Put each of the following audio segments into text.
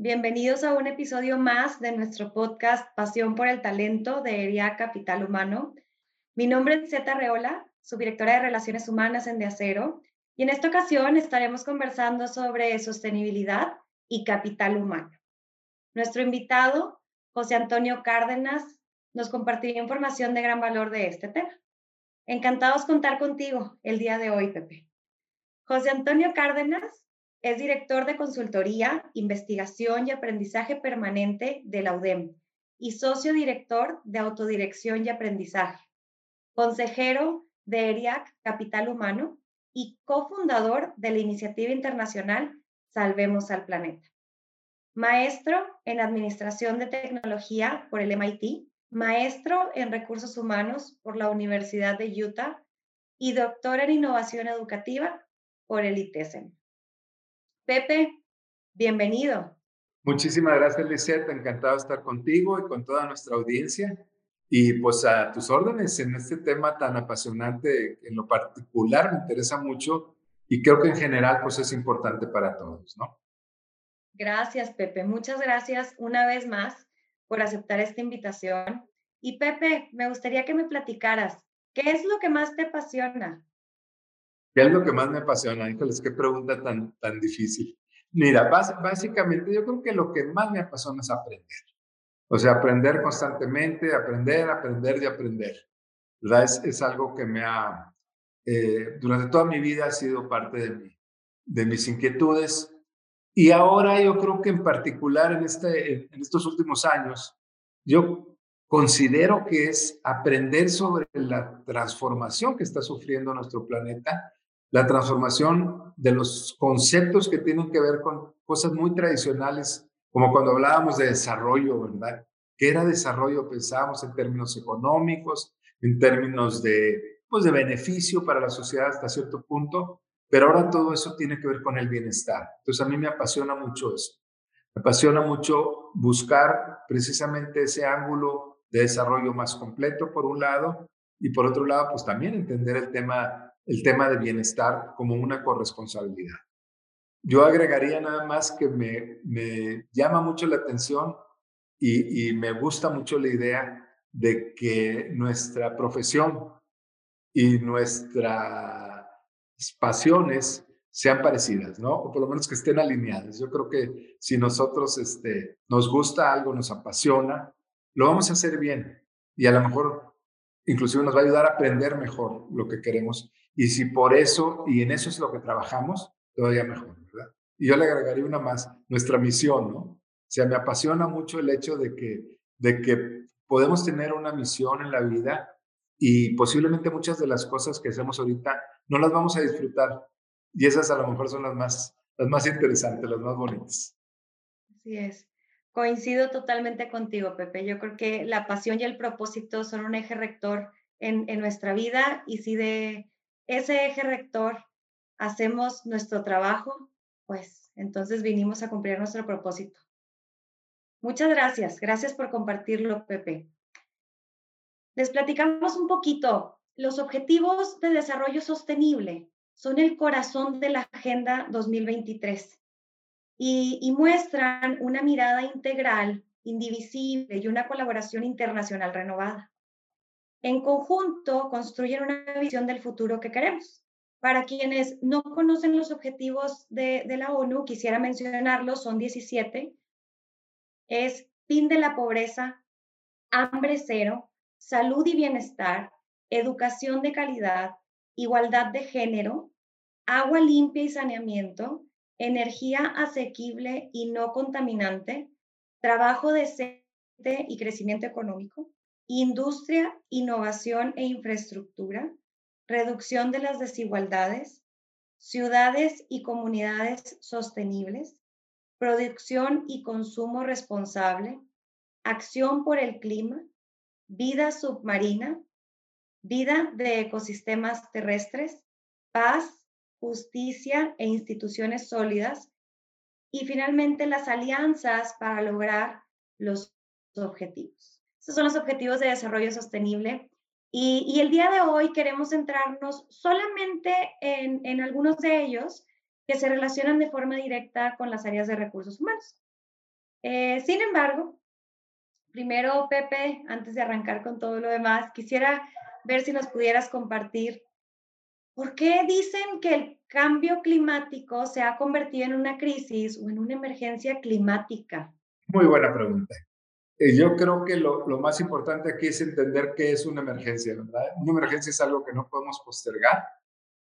bienvenidos a un episodio más de nuestro podcast Pasión por el Talento de ERIA Capital Humano. Mi nombre es Zeta Reola, subdirectora de Relaciones Humanas en De Acero, y en esta ocasión estaremos conversando sobre sostenibilidad y capital humano. Nuestro invitado, José Antonio Cárdenas, nos compartirá información de gran valor de este tema. Encantados contar contigo el día de hoy, Pepe. José Antonio Cárdenas es director de consultoría, investigación y aprendizaje permanente de la UDEM y socio director de autodirección y aprendizaje, consejero de ERIAC Capital Humano y cofundador de la iniciativa internacional Salvemos al Planeta. Maestro en Administración de Tecnología por el MIT maestro en recursos humanos por la Universidad de Utah y doctor en innovación educativa por el ITESM. Pepe, bienvenido. Muchísimas gracias, Lisette. Encantado de estar contigo y con toda nuestra audiencia. Y pues a tus órdenes en este tema tan apasionante, en lo particular me interesa mucho y creo que en general pues es importante para todos, ¿no? Gracias, Pepe. Muchas gracias una vez más por aceptar esta invitación. Y Pepe, me gustaría que me platicaras, ¿qué es lo que más te apasiona? ¿Qué es lo que más me apasiona? Híjoles, qué pregunta tan, tan difícil. Mira, básicamente yo creo que lo que más me apasiona es aprender. O sea, aprender constantemente, aprender, aprender y aprender. ¿Verdad? Es, es algo que me ha, eh, durante toda mi vida ha sido parte de, mí, de mis inquietudes y ahora yo creo que en particular en, este, en estos últimos años, yo considero que es aprender sobre la transformación que está sufriendo nuestro planeta, la transformación de los conceptos que tienen que ver con cosas muy tradicionales, como cuando hablábamos de desarrollo, ¿verdad? ¿Qué era desarrollo? Pensábamos en términos económicos, en términos de, pues, de beneficio para la sociedad hasta cierto punto, pero ahora todo eso tiene que ver con el bienestar. Entonces a mí me apasiona mucho eso. Me apasiona mucho buscar precisamente ese ángulo de desarrollo más completo, por un lado, y por otro lado, pues también entender el tema, el tema de bienestar como una corresponsabilidad. Yo agregaría nada más que me, me llama mucho la atención y, me gusta mucho la idea de que nuestra profesión y nuestra pasiones sean parecidas, ¿no? O por lo menos que estén alineadas. Yo creo que si nosotros este, nos gusta algo, nos apasiona, lo vamos a hacer bien y a lo mejor inclusive nos va a ayudar a aprender mejor lo que queremos. Y si por eso, y en eso es lo que trabajamos, todavía mejor, ¿verdad? Y yo le agregaría una más, nuestra misión, ¿no? O sea, me apasiona mucho el hecho de que, de que podemos tener una misión en la vida y posiblemente muchas de las cosas que hacemos ahorita no las vamos a disfrutar. Y esas a lo mejor son las más, las más interesantes, las más bonitas. Así es. Coincido totalmente contigo, Pepe. Yo creo que la pasión y el propósito son un eje rector en, en nuestra vida y si de ese eje rector hacemos nuestro trabajo, pues entonces vinimos a cumplir nuestro propósito. Muchas gracias. Gracias por compartirlo, Pepe. Les platicamos un poquito los Objetivos de Desarrollo Sostenible son el corazón de la Agenda 2023 y, muestran una mirada integral, indivisible y una colaboración internacional renovada. En conjunto, construyen una visión del futuro que queremos. Para quienes no conocen los objetivos de, la ONU, quisiera mencionarlos, son 17. Es fin de la pobreza, hambre cero, salud y bienestar, educación de calidad, igualdad de género, agua limpia y saneamiento, energía asequible y no contaminante, trabajo decente y crecimiento económico, industria, innovación e infraestructura, reducción de las desigualdades, ciudades y comunidades sostenibles, producción y consumo responsable, acción por el clima, vida submarina, vida de ecosistemas terrestres, paz, justicia e instituciones sólidas, y finalmente las alianzas para lograr los objetivos. Estos son los objetivos de desarrollo sostenible y, el día de hoy queremos centrarnos solamente en, en algunos de ellos que se relacionan de forma directa con las áreas de recursos humanos. Eh, sin embargo, primero, Pepe, antes de arrancar con todo lo demás, quisiera ver si nos pudieras compartir por qué dicen que el cambio climático se ha convertido en una crisis o en una emergencia climática. Muy buena pregunta. Eh, yo creo que lo, lo, más importante aquí es entender qué es una emergencia, ¿verdad? Una emergencia es algo que no podemos postergar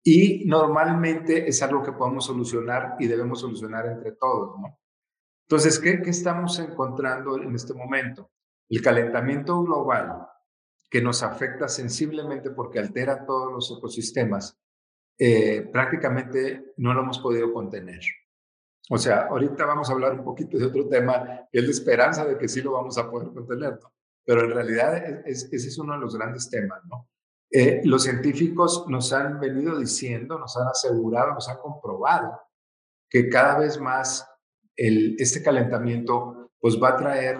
y normalmente es algo que podemos solucionar y debemos solucionar entre todos, ¿no? Entonces, ¿qué, qué estamos encontrando en este momento? El calentamiento global que nos afecta sensiblemente porque altera todos los ecosistemas, eh, prácticamente no lo hemos podido contener. O sea, ahorita vamos a hablar un poquito de otro tema, que es la esperanza de que sí lo vamos a poder contener. Pero en realidad ese es uno de los grandes temas. Eh, los científicos nos han venido diciendo, nos han asegurado, nos han comprobado que cada vez más este calentamiento pues va a traer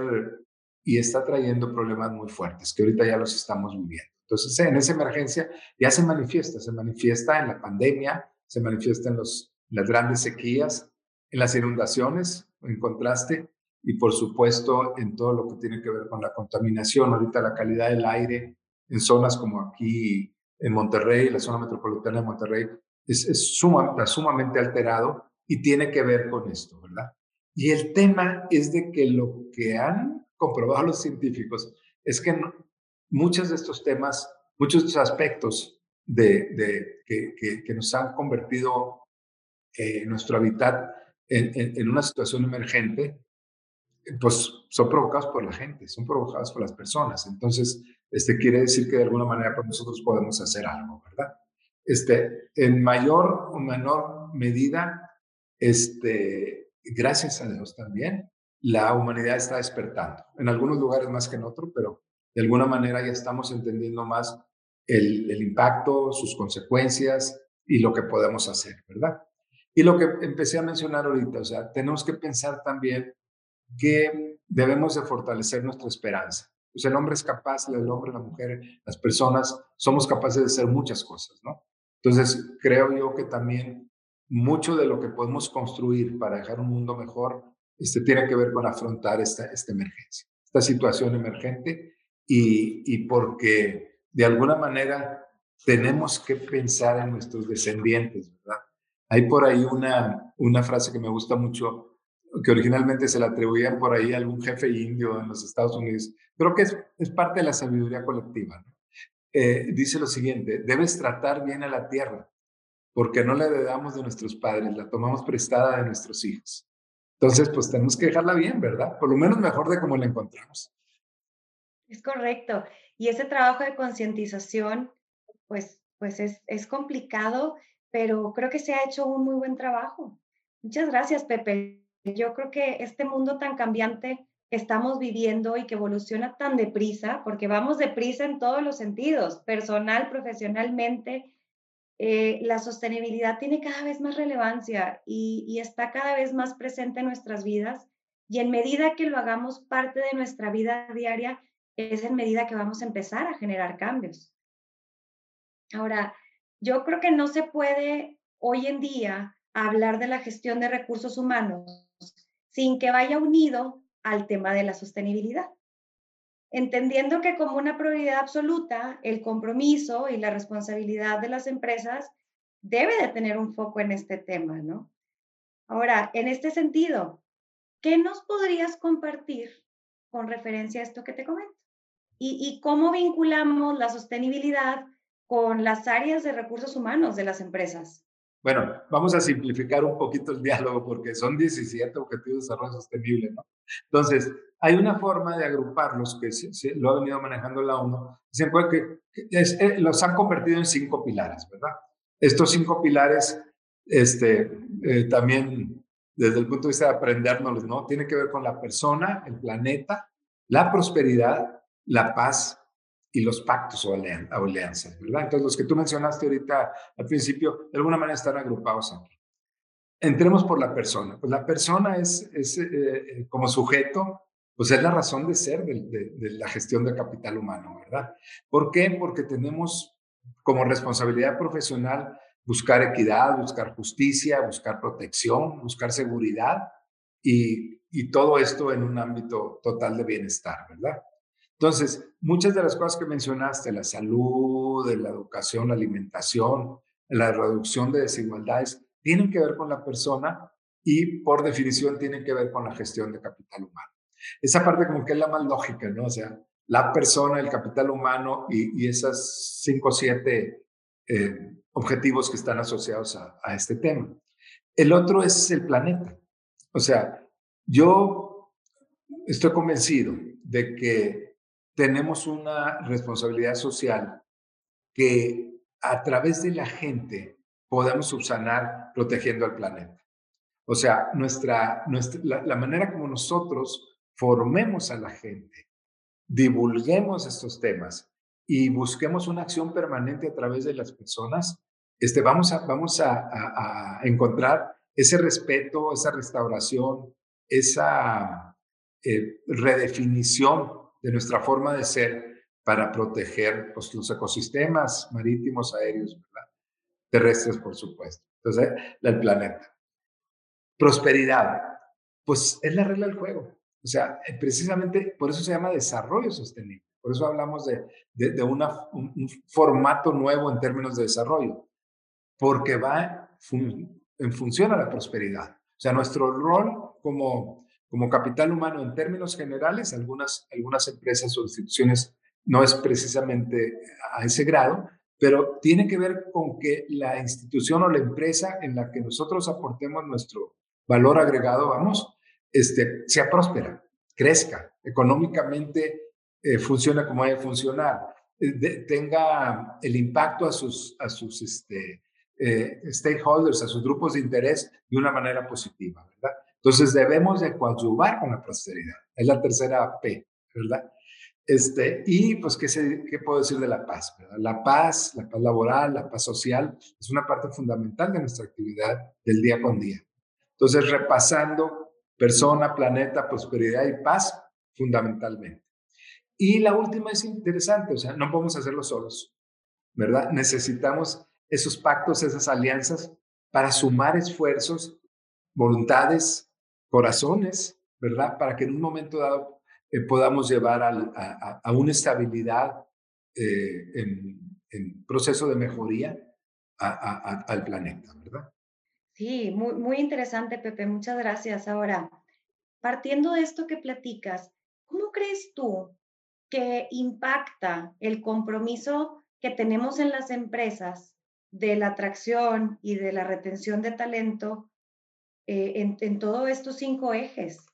y está trayendo problemas muy fuertes, que ahorita ya los estamos viviendo. Entonces, en esa emergencia ya se manifiesta, se manifiesta en la pandemia, se manifiesta en, las grandes sequías, en las inundaciones, en contraste, y por supuesto en todo lo que tiene que ver con la contaminación, ahorita la calidad del aire en zonas como aquí en Monterrey, la zona metropolitana de Monterrey, es, es sumamente alterado y tiene que ver con esto, ¿verdad? Y el tema es de que lo que han comprobado los científicos es que muchos de estos temas, muchos de estos aspectos de, que, que, nos han convertido eh, nuestro hábitat en, una situación emergente, pues son provocados por la gente, son provocados por las personas. Entonces, este quiere decir que de alguna manera pues nosotros podemos hacer algo, ¿verdad? Este, en mayor o menor medida, este, gracias a Dios también, la humanidad está despertando. En algunos lugares más que en otros, pero de alguna manera ya estamos entendiendo más el, impacto, sus consecuencias y lo que podemos hacer, ¿verdad? Y lo que empecé a mencionar ahorita, o sea, tenemos que pensar también que debemos de fortalecer nuestra esperanza. Pues el hombre es capaz, el hombre, la mujer, las personas, somos capaces de hacer muchas cosas, ¿no? Entonces, creo yo que también mucho de lo que podemos construir para dejar un mundo mejor este, tiene que ver con afrontar esta, esta emergencia, esta situación emergente y, y porque de alguna manera tenemos que pensar en nuestros descendientes, ¿verdad? Hay por ahí una, una frase que me gusta mucho, que originalmente se la atribuían por ahí a algún jefe indio en los Estados Unidos, pero que es, parte de la sabiduría colectiva. Eh, dice lo siguiente, debes tratar bien a la tierra, porque no la heredamos de nuestros padres, la tomamos prestada de nuestros hijos. Entonces, pues tenemos que dejarla bien, ¿verdad? Por lo menos mejor de como la encontramos. Es correcto. Y ese trabajo de concientización, pues, pues es, es complicado, pero creo que se ha hecho un muy buen trabajo. Muchas gracias, Pepe. Yo creo que este mundo tan cambiante que estamos viviendo y que evoluciona tan deprisa, porque vamos deprisa en todos los sentidos, personal, profesionalmente, eh, la sostenibilidad tiene cada vez más relevancia y, está cada vez más presente en nuestras vidas y en medida que lo hagamos parte de nuestra vida diaria, es en medida que vamos a empezar a generar cambios. Ahora, yo creo que no se puede hoy en día hablar de la gestión de recursos humanos sin que vaya unido al tema de la sostenibilidad entendiendo que como una prioridad absoluta, el compromiso y la responsabilidad de las empresas debe de tener un foco en este tema, ¿no? Ahora, en este sentido, ¿qué nos podrías compartir con referencia a esto que te comento? Y, y cómo vinculamos la sostenibilidad con las áreas de recursos humanos de las empresas. Bueno, vamos a simplificar un poquito el diálogo porque son 17 objetivos de desarrollo sostenible, ¿no? Entonces, hay una forma de agruparlos que se, lo ha venido manejando la ONU, se que, eh, los han convertido en cinco pilares, ¿verdad? Estos cinco pilares este, eh, también desde el punto de vista de aprendernos, ¿no? Tiene que ver con la persona, el planeta, la prosperidad, la paz y los pactos o alianzas, ¿verdad? Entonces, los que tú mencionaste ahorita al principio, de alguna manera están agrupados aquí. Entremos por la persona. Pues la persona es, es eh, eh, como sujeto, pues es la razón de ser de, de, la gestión del capital humano, ¿verdad? ¿Por qué? Porque tenemos como responsabilidad profesional buscar equidad, buscar justicia, buscar protección, buscar seguridad y, y todo esto en un ámbito total de bienestar, ¿verdad? Entonces, muchas de las cosas que mencionaste, la salud, la educación, la alimentación, la reducción de desigualdades, tienen que ver con la persona y por definición tienen que ver con la gestión de capital humano. Esa parte como que es la más lógica, ¿no? O sea, la persona, el capital humano y, y esas cinco o siete eh, objetivos que están asociados a, a este tema. El otro es el planeta. O sea, yo estoy convencido de que tenemos una responsabilidad social que a través de la gente podemos subsanar protegiendo al planeta. O sea, nuestra, nuestra la, manera como nosotros formemos a la gente, divulguemos estos temas y busquemos una acción permanente a través de las personas, este, vamos, a, vamos a, encontrar ese respeto, esa restauración, esa eh, redefinición de nuestra forma de ser para proteger pues, los ecosistemas marítimos, aéreos, terrestres, por supuesto. Entonces, el planeta. Prosperidad, pues es la regla del juego. O sea, eh, precisamente por eso se llama desarrollo sostenible. Por eso hablamos de, de, un, formato nuevo en términos de desarrollo, porque va en función a la prosperidad. O sea, nuestro rol como, como capital humano en términos generales, algunas, algunas empresas o instituciones no es precisamente a ese grado, pero tiene que ver con que la institución o la empresa en la que nosotros aportemos nuestro valor agregado, vamos, este, sea próspera, crezca, económicamente eh, funcione como debe funcionar, eh, tenga el impacto a sus, a sus este, eh, stakeholders, a sus grupos de interés de una manera positiva, ¿verdad? Entonces debemos de coadyuvar con la prosperidad. Es la tercera P, ¿verdad? Este, y pues, ¿qué, se, ¿qué puedo decir de la paz? La paz, la paz laboral, la paz social, es una parte fundamental de nuestra actividad del día con día. Entonces, repasando persona, planeta, prosperidad y paz, fundamentalmente. Y la última es interesante, o sea, no podemos hacerlo solos, ¿verdad? Necesitamos esos pactos, esas alianzas para sumar esfuerzos, voluntades, corazones, ¿verdad? Para que en un momento dado eh, podamos llevar a, una estabilidad eh, en, proceso de mejoría al planeta, ¿verdad? Sí, muy, muy interesante, Pepe. Muchas gracias. Ahora, partiendo de esto que platicas, ¿cómo crees tú que impacta el compromiso que tenemos en las empresas de la atracción y de la retención de talento eh, en, en todos estos cinco ejes?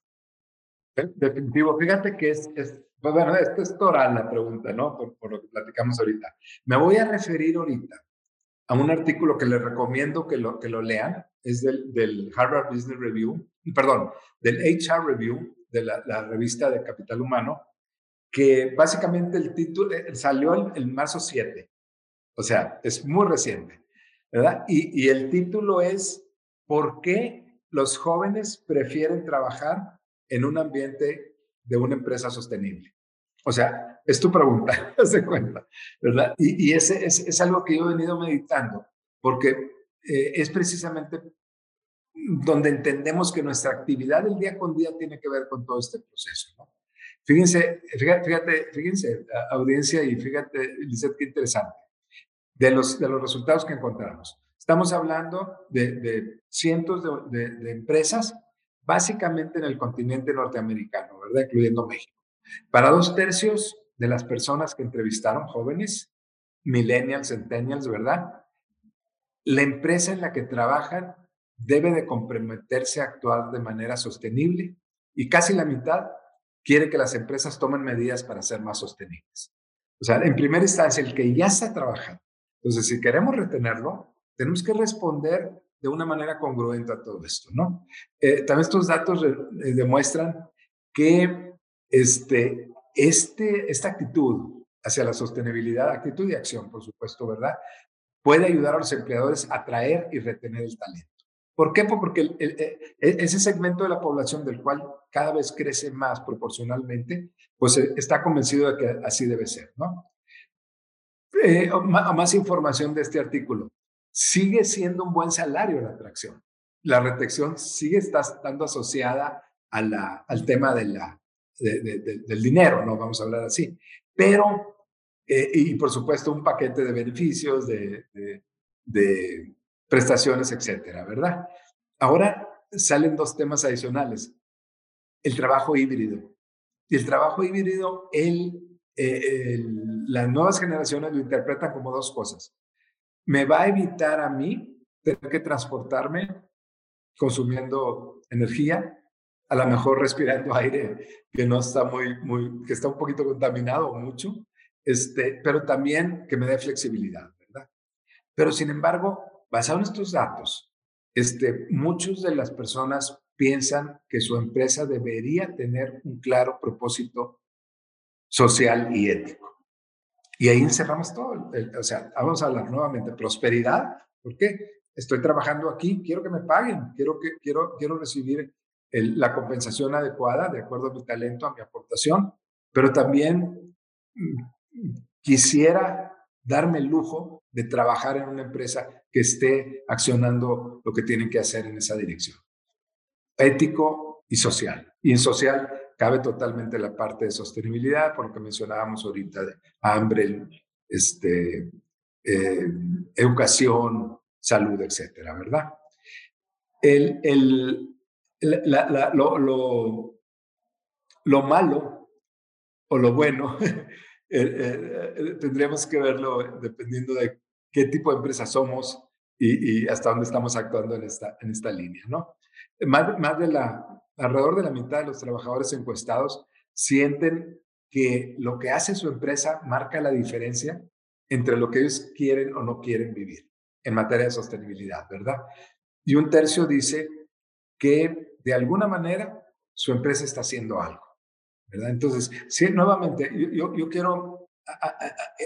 Definitivo. Fíjate que es, es pues bueno, esto es toda la pregunta, ¿no? Por, lo que platicamos ahorita. Me voy a referir ahorita a un artículo que les recomiendo que lo, que lo lean. Es del, del Harvard Business Review, perdón, del HR Review, de la, la revista de Capital Humano, que básicamente el título eh, salió el, marzo 7. O sea, es muy reciente, ¿verdad? Y, y el título es ¿Por qué los jóvenes prefieren trabajar en un ambiente de una empresa sostenible? O sea, es tu pregunta, se cuenta, ¿verdad? Y, y ese es, es, algo que yo he venido meditando, porque eh, es precisamente donde entendemos que nuestra actividad del día con día tiene que ver con todo este proceso, ¿no? Fíjense, fíjate, fíjense, audiencia, y fíjate, Lizeth, qué interesante, de los, de los resultados que encontramos. Estamos hablando de, de cientos de, de, de empresas básicamente en el continente norteamericano, ¿verdad? Incluyendo México. Para dos tercios de las personas que entrevistaron, jóvenes, millennials, centennials, ¿verdad? La empresa en la que trabajan debe de comprometerse a actuar de manera sostenible y casi la mitad quiere que las empresas tomen medidas para ser más sostenibles. O sea, en primera instancia, el que ya está trabajando. Entonces, si queremos retenerlo, tenemos que responder de una manera congruente a todo esto, ¿no? Eh, también estos datos demuestran que este, este, esta actitud hacia la sostenibilidad, actitud y acción, por supuesto, ¿verdad? Puede ayudar a los empleadores a atraer y retener el talento. ¿Por qué? Pues porque e, ese segmento de la población del cual cada vez crece más proporcionalmente, pues eh, está convencido de que así debe ser, ¿no? Eh, más información de este artículo. Sigue siendo un buen salario la atracción. La retención sigue estando asociada al tema del dinero, ¿no? Vamos a hablar así. Pero, eh, y por supuesto, un paquete de beneficios, de, prestaciones, etcétera, ¿verdad? Ahora salen dos temas adicionales. El trabajo híbrido. Y el trabajo híbrido, él, eh, las nuevas generaciones lo interpretan como dos cosas. Me va a evitar a mí tener que transportarme consumiendo energía, a lo mejor respirando aire que no está muy, muy, que está un poquito contaminado mucho, este, pero también que me dé flexibilidad, ¿verdad? Pero sin embargo, Basado en estos datos, este, muchas de las personas piensan que su empresa debería tener un claro propósito social y ético. Y ahí encerramos todo. o sea, vamos a hablar nuevamente, prosperidad. ¿Por qué? Estoy trabajando aquí, quiero que me paguen, quiero, que, quiero, quiero recibir la compensación adecuada de acuerdo a mi talento, a mi aportación, pero también mm, quisiera darme el lujo de trabajar en una empresa que esté accionando lo que tienen que hacer en esa dirección. Ético y social. Y en social cabe totalmente la parte de sostenibilidad, por lo que mencionábamos ahorita de hambre, este, eh, educación, salud, etcétera, ¿verdad? El, el, lo, lo, lo malo o lo bueno Eh, eh, tendríamos que verlo dependiendo de qué tipo de empresa somos y, hasta dónde estamos actuando en esta, en esta línea, ¿no? Más, más de la, alrededor de la mitad de los trabajadores encuestados sienten que lo que hace su empresa marca la diferencia entre lo que ellos quieren o no quieren vivir en materia de sostenibilidad, ¿verdad? Y un tercio dice que de alguna manera su empresa está haciendo algo. Entonces, sí, nuevamente, yo quiero,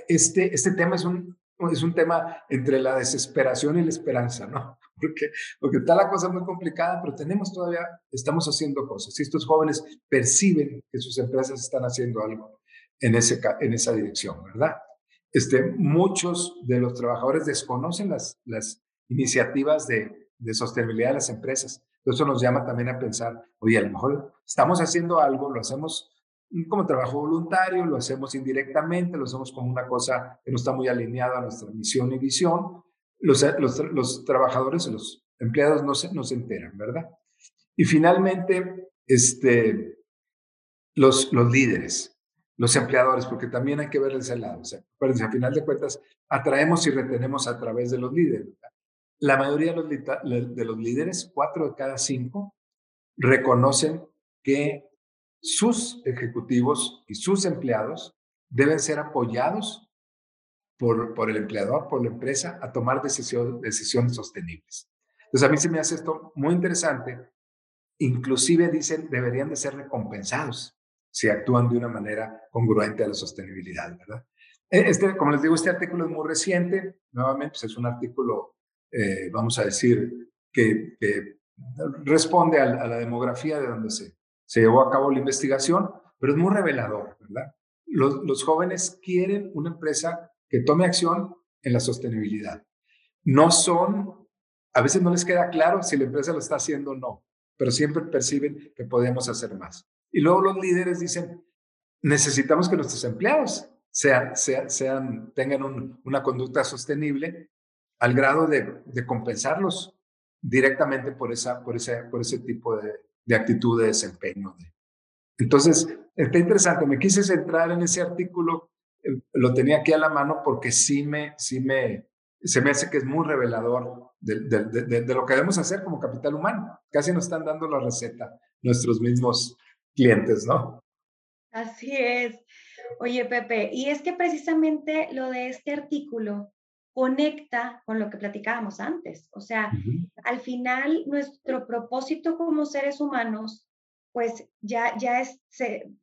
este, este tema es un, es un tema entre la desesperación y la esperanza, ¿no? Porque, porque está la cosa muy complicada, pero tenemos todavía, estamos haciendo cosas. Y estos jóvenes perciben que sus empresas están haciendo algo en, ese, en esa dirección, ¿verdad? Este, muchos de los trabajadores desconocen las, las iniciativas de, de sostenibilidad de las empresas. Eso nos llama también a pensar, oye, a lo mejor estamos haciendo algo, lo hacemos como trabajo voluntario, lo hacemos indirectamente, lo hacemos como una cosa que no está muy alineada a nuestra misión y visión. Los, los, los trabajadores, los empleados no se, no se enteran, ¿verdad? Y finalmente, este, los, los líderes, los empleadores, porque también hay que ver ese lado. O sea, acuérdense, a final de cuentas, atraemos y retenemos a través de los líderes. La mayoría de los, de los líderes, cuatro de cada cinco, reconocen que sus ejecutivos y sus empleados deben ser apoyados por, por el empleador, por la empresa, a tomar decisiones sostenibles. Entonces, a mí se me hace esto muy interesante. Inclusive dicen, deberían de ser recompensados si actúan de una manera congruente a la sostenibilidad, ¿verdad? E, este, como les digo, este artículo es muy reciente. Nuevamente, pues, es un artículo, eh, vamos a decir, que, responde a, a, la demografía de donde se, se llevó a cabo la investigación, pero es muy revelador, ¿verdad? Los, jóvenes quieren una empresa que tome acción en la sostenibilidad. No son, a veces no les queda claro si la empresa lo está haciendo o no, pero siempre perciben que podemos hacer más. Y luego los líderes dicen, necesitamos que nuestros empleados sean, sean, tengan una conducta sostenible al grado de, de compensarlos directamente por, esa, por, ese, por ese tipo de, de actitud de desempeño. Entonces, está interesante, me quise centrar en ese artículo, eh, lo tenía aquí a la mano porque sí me, sí me, se me hace que es muy revelador de, de, lo que debemos hacer como capital humano. Casi nos están dando la receta nuestros mismos clientes, ¿no? Así es. Oye, Pepe, y es que precisamente lo de este artículo conecta con lo que platicábamos antes. O sea, al final nuestro propósito como seres humanos, pues ya, ya es,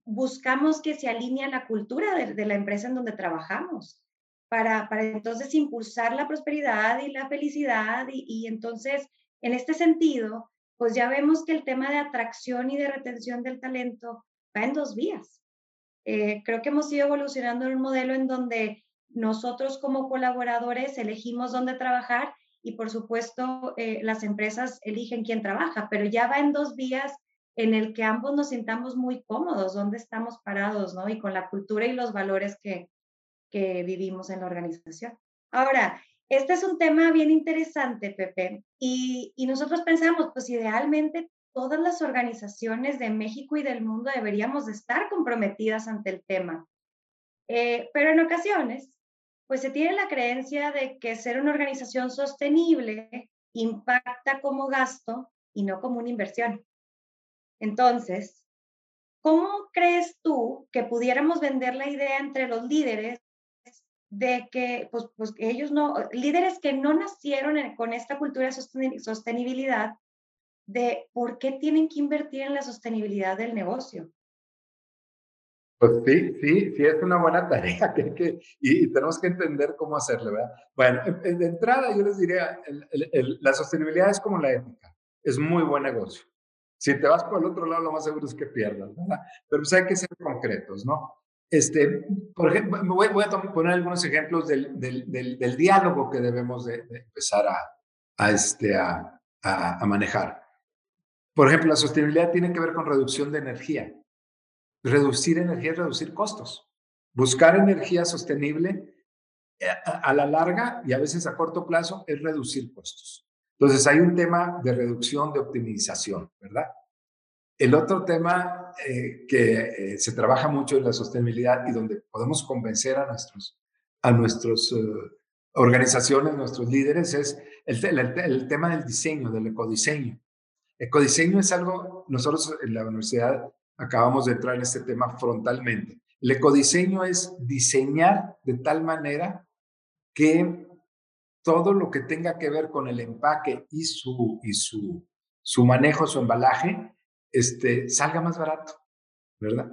buscamos que se alinee a la cultura de, la empresa en donde trabajamos, para, para entonces impulsar la prosperidad y la felicidad. Y, y entonces, en este sentido, pues ya vemos que el tema de atracción y de retención del talento va en dos vías. Eh, creo que hemos ido evolucionando en un modelo en donde nosotros como colaboradores elegimos dónde trabajar y por supuesto eh, las empresas eligen quién trabaja, pero ya va en dos vías en el que ambos nos sintamos muy cómodos, dónde estamos parados, ¿no? Y con la cultura y los valores que, que vivimos en la organización. Ahora, este es un tema bien interesante, Pepe, y, y nosotros pensamos, pues idealmente todas las organizaciones de México y del mundo deberíamos de estar comprometidas ante el tema. Eh, pero en ocasiones, pues se tiene la creencia de que ser una organización sostenible impacta como gasto y no como una inversión. Entonces, ¿cómo crees tú que pudiéramos vender la idea entre los líderes de que, pues, pues ellos no, líderes que no nacieron con esta cultura de sostenibilidad, de por qué tienen que invertir en la sostenibilidad del negocio. Pues sí, sí, sí, es una buena tarea que, que y, tenemos que entender cómo hacerlo, ¿verdad? Bueno, de entrada yo les diría, la sostenibilidad es como la ética, es muy buen negocio. Si te vas por el otro lado, lo más seguro es que pierdas, ¿verdad? Pero pues hay que ser concretos, ¿no? Este, por ejemplo, voy, voy a poner algunos ejemplos del, del, del, diálogo que debemos de, empezar a, a, este, a, a manejar. Por ejemplo, la sostenibilidad tiene que ver con reducción de energía. Reducir energía es reducir costos. Buscar energía sostenible eh, a la larga y a veces a corto plazo es reducir costos. Entonces hay un tema de reducción, de optimización, ¿verdad? El otro tema eh, que eh, se trabaja mucho en la sostenibilidad y donde podemos convencer a nuestros, a nuestros organizaciones, nuestros líderes, es el, el, tema del diseño, del ecodiseño. Ecodiseño es algo, nosotros en la universidad acabamos de entrar en este tema frontalmente. El ecodiseño es diseñar de tal manera que todo lo que tenga que ver con el empaque y su, y su, su manejo, su embalaje, este, salga más barato, ¿verdad?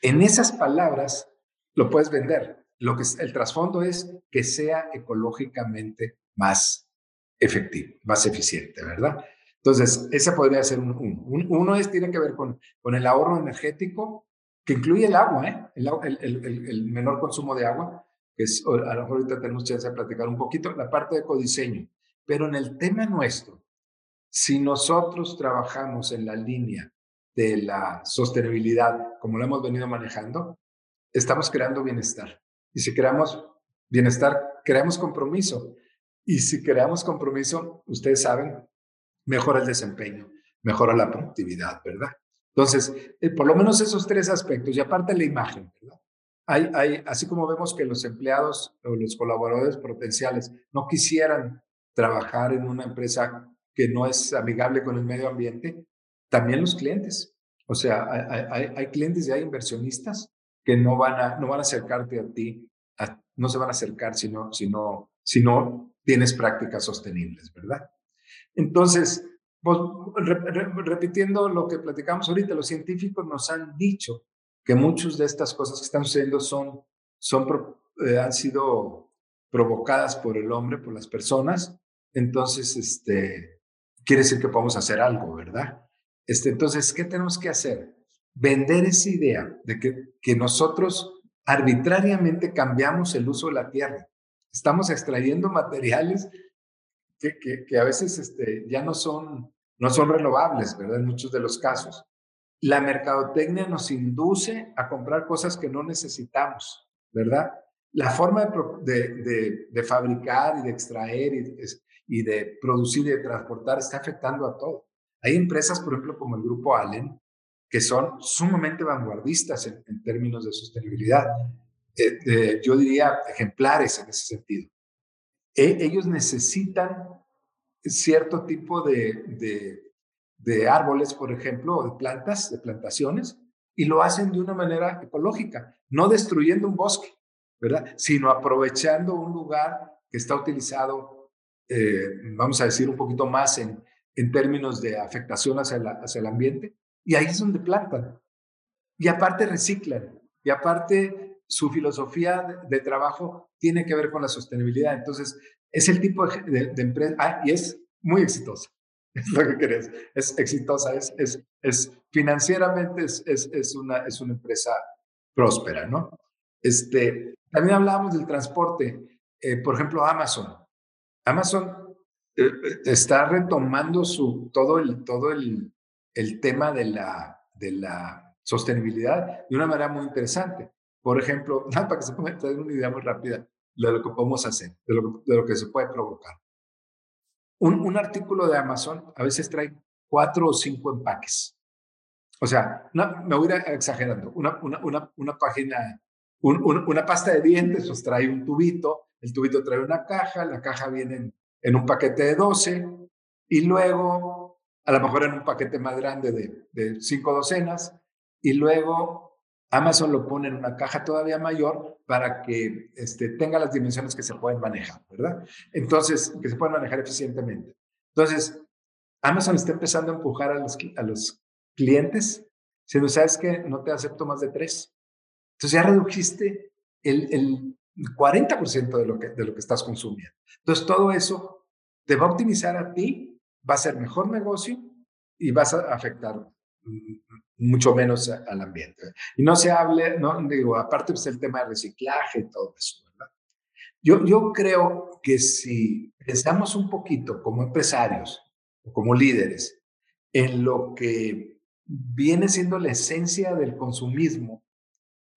En esas palabras lo puedes vender. Lo que el trasfondo es que sea ecológicamente más efectivo, más eficiente, ¿verdad? Entonces, ese podría ser un, uno. es, tiene que ver con, con el ahorro energético, que incluye el agua, ¿eh? el, el, menor consumo de agua, que es, a lo mejor ahorita tenemos chance de platicar un poquito, la parte de codiseño. Pero en el tema nuestro, si nosotros trabajamos en la línea de la sostenibilidad, como lo hemos venido manejando, estamos creando bienestar. Y si creamos bienestar, creamos compromiso. Y si creamos compromiso, ustedes saben, mejora el desempeño, mejora la productividad, ¿verdad? Entonces, eh, por lo menos esos tres aspectos, y aparte la imagen, ¿verdad? Hay, hay, así como vemos que los empleados o los colaboradores potenciales no quisieran trabajar en una empresa que no es amigable con el medio ambiente, también los clientes. O sea, hay, clientes y hay inversionistas que no van a, no van a acercarte a ti, no se van a acercar si no, si, no, si no tienes prácticas sostenibles, ¿verdad? Entonces, pues, repitiendo lo que platicamos ahorita, los científicos nos han dicho que muchas de estas cosas que están sucediendo son, eh, han sido provocadas por el hombre, por las personas. Entonces, este, quiere decir que podemos hacer algo, ¿verdad? Este, entonces, ¿qué tenemos que hacer? Vender esa idea de que, que nosotros arbitrariamente cambiamos el uso de la tierra. Estamos extrayendo materiales que, a veces este, ya no son, no son renovables, ¿verdad? En muchos de los casos. La mercadotecnia nos induce a comprar cosas que no necesitamos, ¿verdad? La forma de, de, fabricar y de extraer y, de producir y de transportar está afectando a todo. Hay empresas, por ejemplo, como el grupo Allen, que son sumamente vanguardistas en, términos de sostenibilidad. Eh, yo diría ejemplares en ese sentido. E, ellos necesitan cierto tipo de, de, árboles, por ejemplo, o de plantas, de plantaciones, y lo hacen de una manera ecológica, no destruyendo un bosque, ¿verdad? Sino aprovechando un lugar que está utilizado, eh, vamos a decir, un poquito más en, en términos de afectación hacia, hacia el ambiente, y ahí es donde plantan. Y aparte reciclan, y aparte su filosofía de, trabajo tiene que ver con la sostenibilidad. Entonces, es el tipo de, empresa, ah, y es muy exitosa, es lo que querés, es exitosa, es, es, es financieramente es, es, una, es una empresa próspera, ¿no? Este, también hablábamos del transporte, eh, por ejemplo, Amazon. Amazon eh, está retomando su, todo, el, todo el, el tema de la, de la sostenibilidad de una manera muy interesante. Por ejemplo, para que se pueda tener una idea muy rápida de lo que podemos hacer, de lo, de lo que se puede provocar. Un, un, artículo de Amazon a veces trae cuatro o cinco empaques. O sea, me voy a ir exagerando. Una, una, una, una página, una pasta de dientes, pues trae un tubito, el tubito trae una caja, la caja viene en, en un paquete de 12 y luego, a lo mejor en un paquete más grande de, de cinco docenas, y luego Amazon lo pone en una caja todavía mayor para que este, tenga las dimensiones que se pueden manejar, ¿verdad? Entonces, que se pueden manejar eficientemente. Entonces, Amazon está empezando a empujar a los, a los clientes, sabes que no te acepto más de tres. Entonces ya redujiste el, el 40% de lo, que, de lo que estás consumiendo. Entonces todo eso te va a optimizar a ti, va a ser mejor negocio y vas a afectar mucho menos al ambiente. Y no se hable, no digo, aparte pues el tema de reciclaje y todo eso, ¿verdad? Yo, yo creo que si pensamos un poquito como empresarios o como líderes en lo que viene siendo la esencia del consumismo,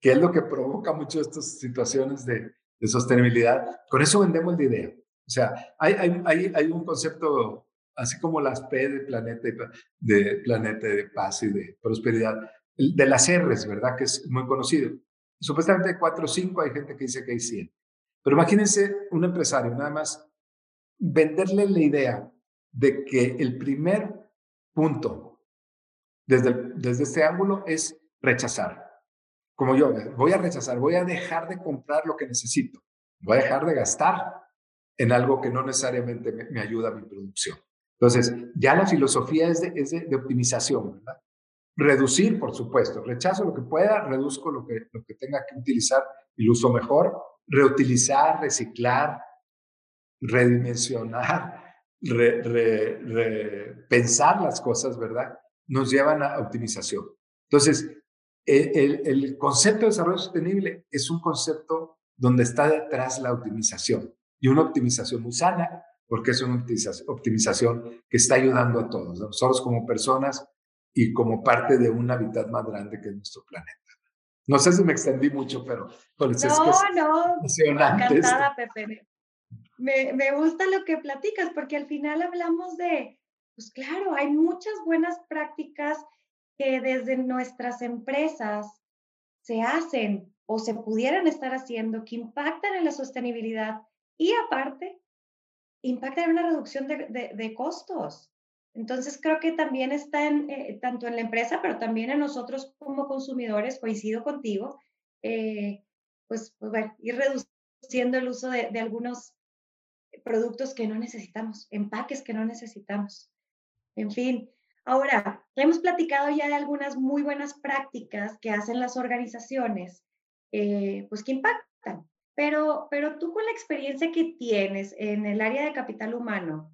que es lo que provoca muchas estas situaciones de, de sostenibilidad, con eso vendemos la idea. O sea, hay, hay, hay, hay un concepto así como las P de planeta, de planeta de paz y de prosperidad, de las R's, ¿verdad? Que es muy conocido. Supuestamente hay cuatro o cinco, hay gente que dice que hay 100. Pero imagínense un empresario, nada más venderle la idea de que el primer punto desde, desde este ángulo es rechazar. Como yo, voy a rechazar, voy a dejar de comprar lo que necesito, voy a dejar de gastar en algo que no necesariamente me ayuda a mi producción. Entonces, ya la filosofía es de, es de, optimización, ¿verdad? Reducir, por supuesto, rechazo lo que pueda, reduzco lo que, lo que tenga que utilizar y lo uso mejor, reutilizar, reciclar, redimensionar, pensar las cosas, ¿verdad? Nos llevan a optimización. Entonces, el, el, concepto de desarrollo sostenible es un concepto donde está detrás la optimización y una optimización muy sana porque es una optimización que está ayudando a todos, a nosotros como personas y como parte de un hábitat más grande que es nuestro planeta. No sé si me extendí mucho, pero no, es no, encantada, Pepe. Me, me gusta lo que platicas, porque al final hablamos de, pues claro, hay muchas buenas prácticas que desde nuestras empresas se hacen o se pudieran estar haciendo que impactan en la sostenibilidad y aparte impacta en una reducción de, de, costos. Entonces, creo que también está en, eh, tanto en la empresa, pero también en nosotros como consumidores, coincido contigo, eh, pues, pues bueno, ir reduciendo el uso de, algunos productos que no necesitamos, empaques que no necesitamos. En fin, ahora, hemos platicado ya de algunas muy buenas prácticas que hacen las organizaciones, eh, pues que impactan. Pero, pero tú con la experiencia que tienes en el área de capital humano,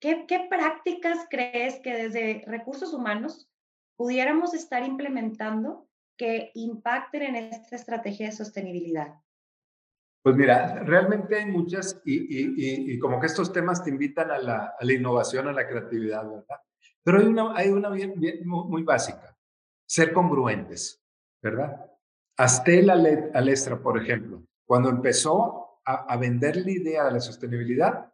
¿qué, qué prácticas crees que desde recursos humanos pudiéramos estar implementando que impacten en esta estrategia de sostenibilidad? Pues mira, realmente hay muchas y, y, y, como que estos temas te invitan a la, a la, innovación, a la creatividad, ¿verdad? Pero hay una, hay una bien, bien, muy básica, ser congruentes, ¿verdad? Astel Alestra, por ejemplo, cuando empezó a, vender la idea de la sostenibilidad,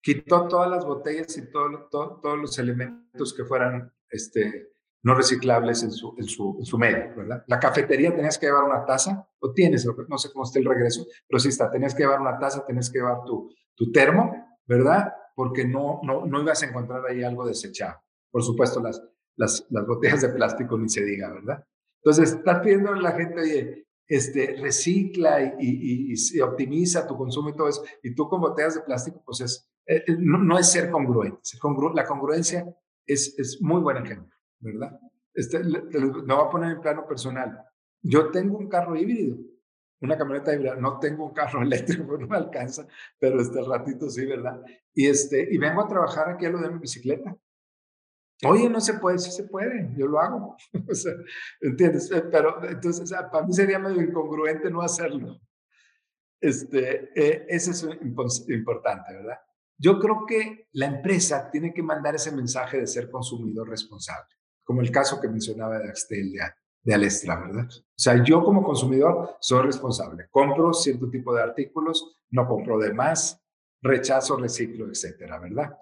quitó todas las botellas y todo, todos los elementos que fueran este, no reciclables en su, en, su, en su medio, ¿verdad? La cafetería tenías que llevar una taza, o tienes, no sé cómo está el regreso, pero sí está, tenías que llevar una taza, tenías que llevar tu, tu termo, ¿verdad? Porque no, no, no ibas a encontrar ahí algo desechado. Por supuesto, las, las, las botellas de plástico ni se diga, ¿verdad? Entonces, estás pidiendo a la gente, oye, este, recicla y, y, optimiza tu consumo y todo eso, y tú con botellas de plástico, pues es, eh, eh, no, es ser congruente. la congruencia es, es muy buen ejemplo, ¿verdad? Este, lo voy a poner en plano personal. Yo tengo un carro híbrido, una camioneta híbrida, no tengo un carro eléctrico, no me alcanza, pero este ratito sí, ¿verdad? Y, este, y vengo a trabajar aquí a lo de mi bicicleta. Oye, no se puede, sí se puede, yo lo hago. o sea, ¿entiendes? Eh, pero entonces, para mí sería medio incongruente no hacerlo. Este, eh, eso es importante, ¿verdad? Yo creo que la empresa tiene que mandar ese mensaje de ser consumidor responsable, como el caso que mencionaba de Axtel de, de Alestra, ¿verdad? O sea, yo como consumidor soy responsable. Compro cierto tipo de artículos, no compro de más, rechazo, reciclo, etcétera, ¿verdad?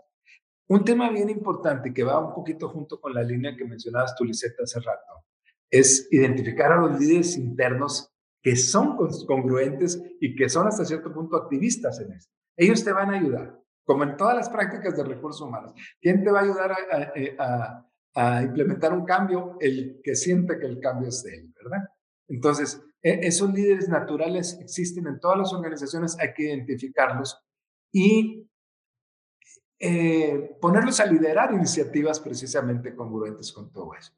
Un tema bien importante que va un poquito junto con la línea que mencionabas tú, Lisette, hace rato, es identificar a los líderes internos que son congruentes y que son hasta cierto punto activistas en esto. Ellos te van a ayudar, como en todas las prácticas de recursos humanos. ¿Quién te va a ayudar a, a implementar un cambio? El que siente que el cambio es de él, ¿verdad? Entonces, e, esos líderes naturales existen en todas las organizaciones, hay que identificarlos y eh, ponerlos a liderar iniciativas precisamente congruentes con todo eso.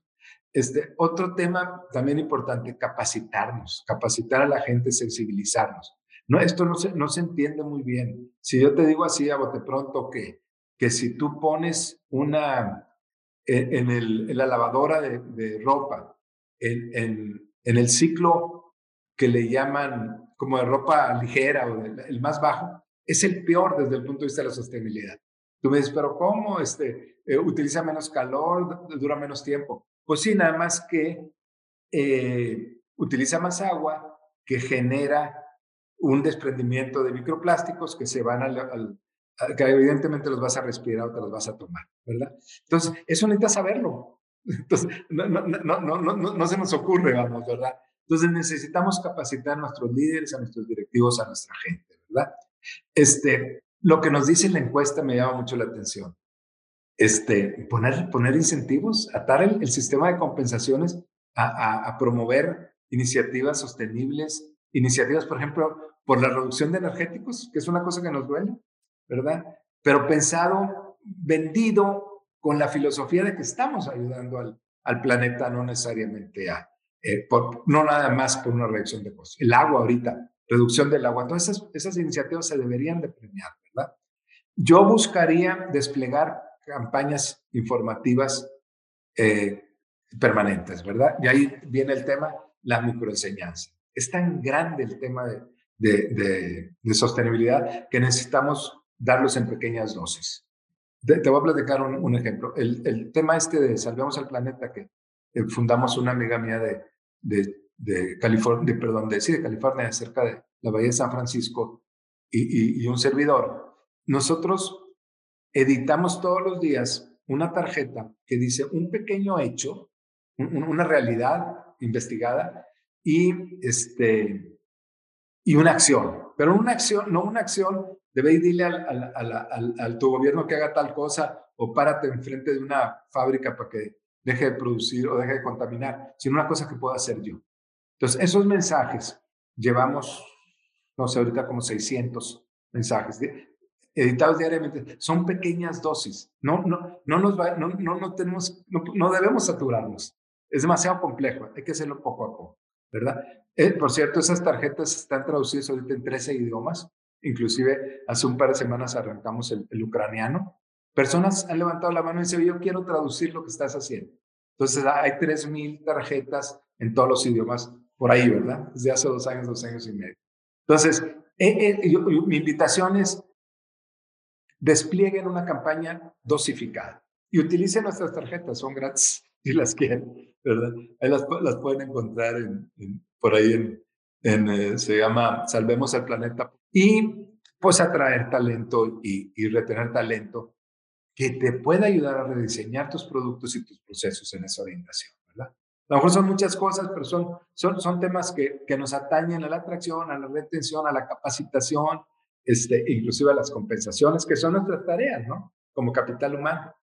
Este, otro tema también importante, capacitarnos, capacitar a la gente, sensibilizarnos. No, esto no se, no se entiende muy bien. Si yo te digo así a bote pronto que, que si tú pones una, en, el, en la lavadora de, de ropa, en, en, el ciclo que le llaman como de ropa ligera o el más bajo, es el peor desde el punto de vista de la sostenibilidad. Tú me dices, pero ¿cómo? Este, eh, utiliza menos calor, dura menos tiempo. Pues sí, nada más que eh, utiliza más agua, que genera un desprendimiento de microplásticos que se van al, que evidentemente los vas a respirar o te los vas a tomar, ¿verdad? Entonces, eso necesitas saberlo. Entonces, no, no, no, no se nos ocurre, vamos, ¿verdad? Entonces, necesitamos capacitar a nuestros líderes, a nuestros directivos, a nuestra gente, ¿verdad? Este, lo que nos dice la encuesta me llama mucho la atención. Este, poner, poner incentivos, atar el, sistema de compensaciones a, a, promover iniciativas sostenibles, iniciativas, por ejemplo, por la reducción de energéticos, que es una cosa que nos duele, ¿verdad? Pero pensado, vendido con la filosofía de que estamos ayudando al, al planeta, no necesariamente a, eh, por, no nada más por una reducción de costos. El agua ahorita, reducción del agua, todas esas, esas iniciativas se deberían de premiar. Yo buscaría desplegar campañas informativas eh, permanentes, ¿verdad? Y ahí viene el tema, la microenseñanza. Es tan grande el tema de, sostenibilidad que necesitamos darlos en pequeñas dosis. te voy a platicar un, ejemplo. El, tema este de Salvemos al Planeta, que fundamos una amiga mía de, de, California, perdón, de, sí, de California, cerca de la Bahía de San Francisco, y, y un servidor, nosotros editamos todos los días una tarjeta que dice un pequeño hecho, una realidad investigada y, este, y una acción. Pero una acción, no una acción debe ir al, al, al, tu gobierno que haga tal cosa o párate enfrente de una fábrica para que deje de producir o deje de contaminar, sino una cosa que pueda hacer yo. Entonces, esos mensajes, llevamos, no sé, ahorita como 600 mensajes editados diariamente, son pequeñas dosis. No, no, no, nos va, no, no, no, tenemos, no, debemos saturarnos. Es demasiado complejo, hay que hacerlo poco a poco, ¿verdad? Eh, por cierto, esas tarjetas están traducidas ahorita en 13 idiomas. Inclusive hace un par de semanas arrancamos el, el ucraniano. Personas han levantado la mano y dicen, yo quiero traducir lo que estás haciendo. Entonces hay 3.000 tarjetas en todos los idiomas por ahí, ¿verdad? Desde hace dos años, dos años y medio. Entonces, eh, eh, mi invitación es, desplieguen una campaña dosificada y utilicen nuestras tarjetas, son gratis si las quieren, las, pueden encontrar en, por ahí en, eh, se llama Salvemos el Planeta. Y pues atraer talento y, retener talento que te pueda ayudar a rediseñar tus productos y tus procesos en esa orientación, ¿verdad? A lo mejor son muchas cosas, pero son, son, temas que nos atañen a la atracción, a la retención, a la capacitación, este, inclusive las compensaciones, que son nuestras tareas, ¿no? Como capital humano.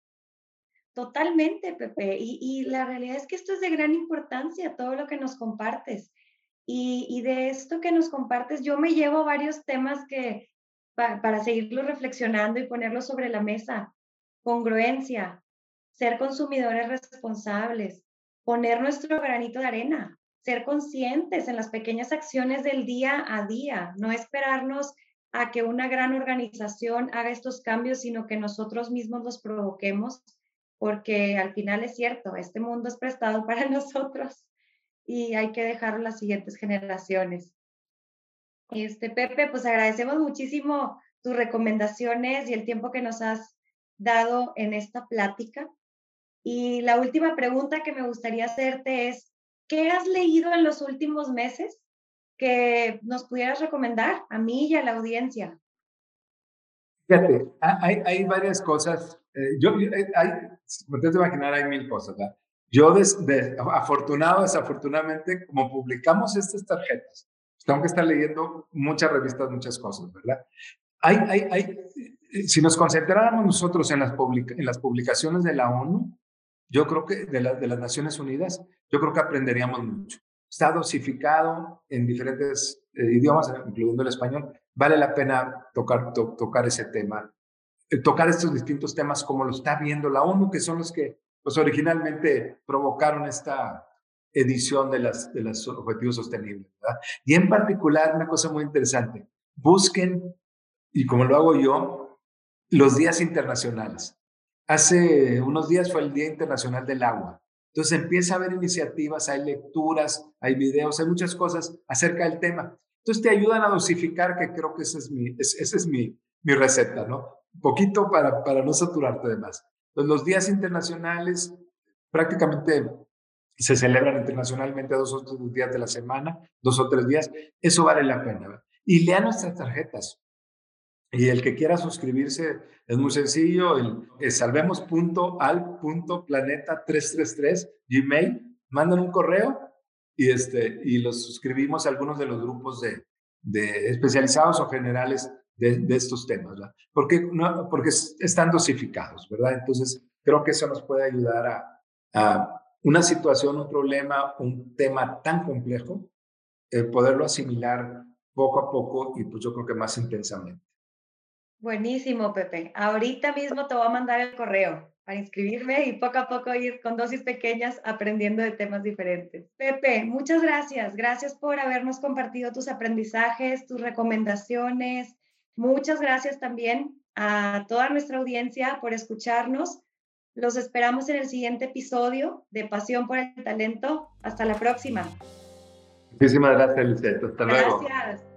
Totalmente, Pepe. Y, la realidad es que esto es de gran importancia, todo lo que nos compartes. Y, de esto que nos compartes, yo me llevo varios temas que para seguirlo reflexionando y ponerlos sobre la mesa. Congruencia, ser consumidores responsables, poner nuestro granito de arena, ser conscientes en las pequeñas acciones del día a día, no esperarnos a que una gran organización haga estos cambios, sino que nosotros mismos los provoquemos, porque al final es cierto, este mundo es prestado para nosotros y hay que dejarlo a las siguientes generaciones. Este, Pepe, pues agradecemos muchísimo tus recomendaciones y el tiempo que nos has dado en esta plática. Y la última pregunta que me gustaría hacerte es, ¿qué has leído en los últimos meses que nos pudieras recomendar a mí y a la audiencia? Fíjate, hay, hay varias cosas. Eh, yo, eh, hay, como te imaginar, hay mil cosas. ¿verdad? Yo, afortunado, desafortunadamente, como publicamos estas tarjetas, tengo que estar leyendo muchas revistas, muchas cosas, ¿verdad? Hay, hay, hay, si nos concentráramos nosotros en las, en las publicaciones de la ONU, yo creo que de, de las Naciones Unidas, yo creo que aprenderíamos mucho está dosificado en diferentes eh, idiomas, incluyendo el español. Vale la pena tocar, tocar ese tema, eh, tocar estos distintos temas como lo está viendo la ONU, que son los que pues, originalmente provocaron esta edición de los objetivos sostenibles. Y en particular, una cosa muy interesante, busquen, y como lo hago yo, los días internacionales. Hace unos días fue el Día Internacional del Agua. Entonces empieza a haber iniciativas, hay lecturas, hay videos, hay muchas cosas acerca del tema. Entonces te ayudan a dosificar, que creo que esa es mi, esa es mi, mi receta, ¿no? Un poquito para, para no saturarte de más. Entonces los días internacionales prácticamente se celebran internacionalmente dos o tres días de la semana, dos o tres días. Eso vale la pena. Y lean nuestras tarjetas. Y el que quiera suscribirse es muy sencillo, el, es salvemos.al.planeta333 Gmail, mandan un correo y, este, y los suscribimos a algunos de los grupos de, de especializados o generales de, de estos temas, ¿verdad? Porque, no, porque están dosificados, ¿verdad? Entonces, creo que eso nos puede ayudar a, a una situación, un problema, un tema tan complejo, eh, poderlo asimilar poco a poco y pues yo creo que más intensamente. Buenísimo, Pepe. Ahorita mismo te voy a mandar el correo para inscribirme y poco a poco ir con dosis pequeñas aprendiendo de temas diferentes. Pepe, muchas gracias. Gracias por habernos compartido tus aprendizajes, tus recomendaciones. Muchas gracias también a toda nuestra audiencia por escucharnos. Los esperamos en el siguiente episodio de Pasión por el Talento. Hasta la próxima. Muchísimas gracias, Lisette. Hasta luego. Gracias.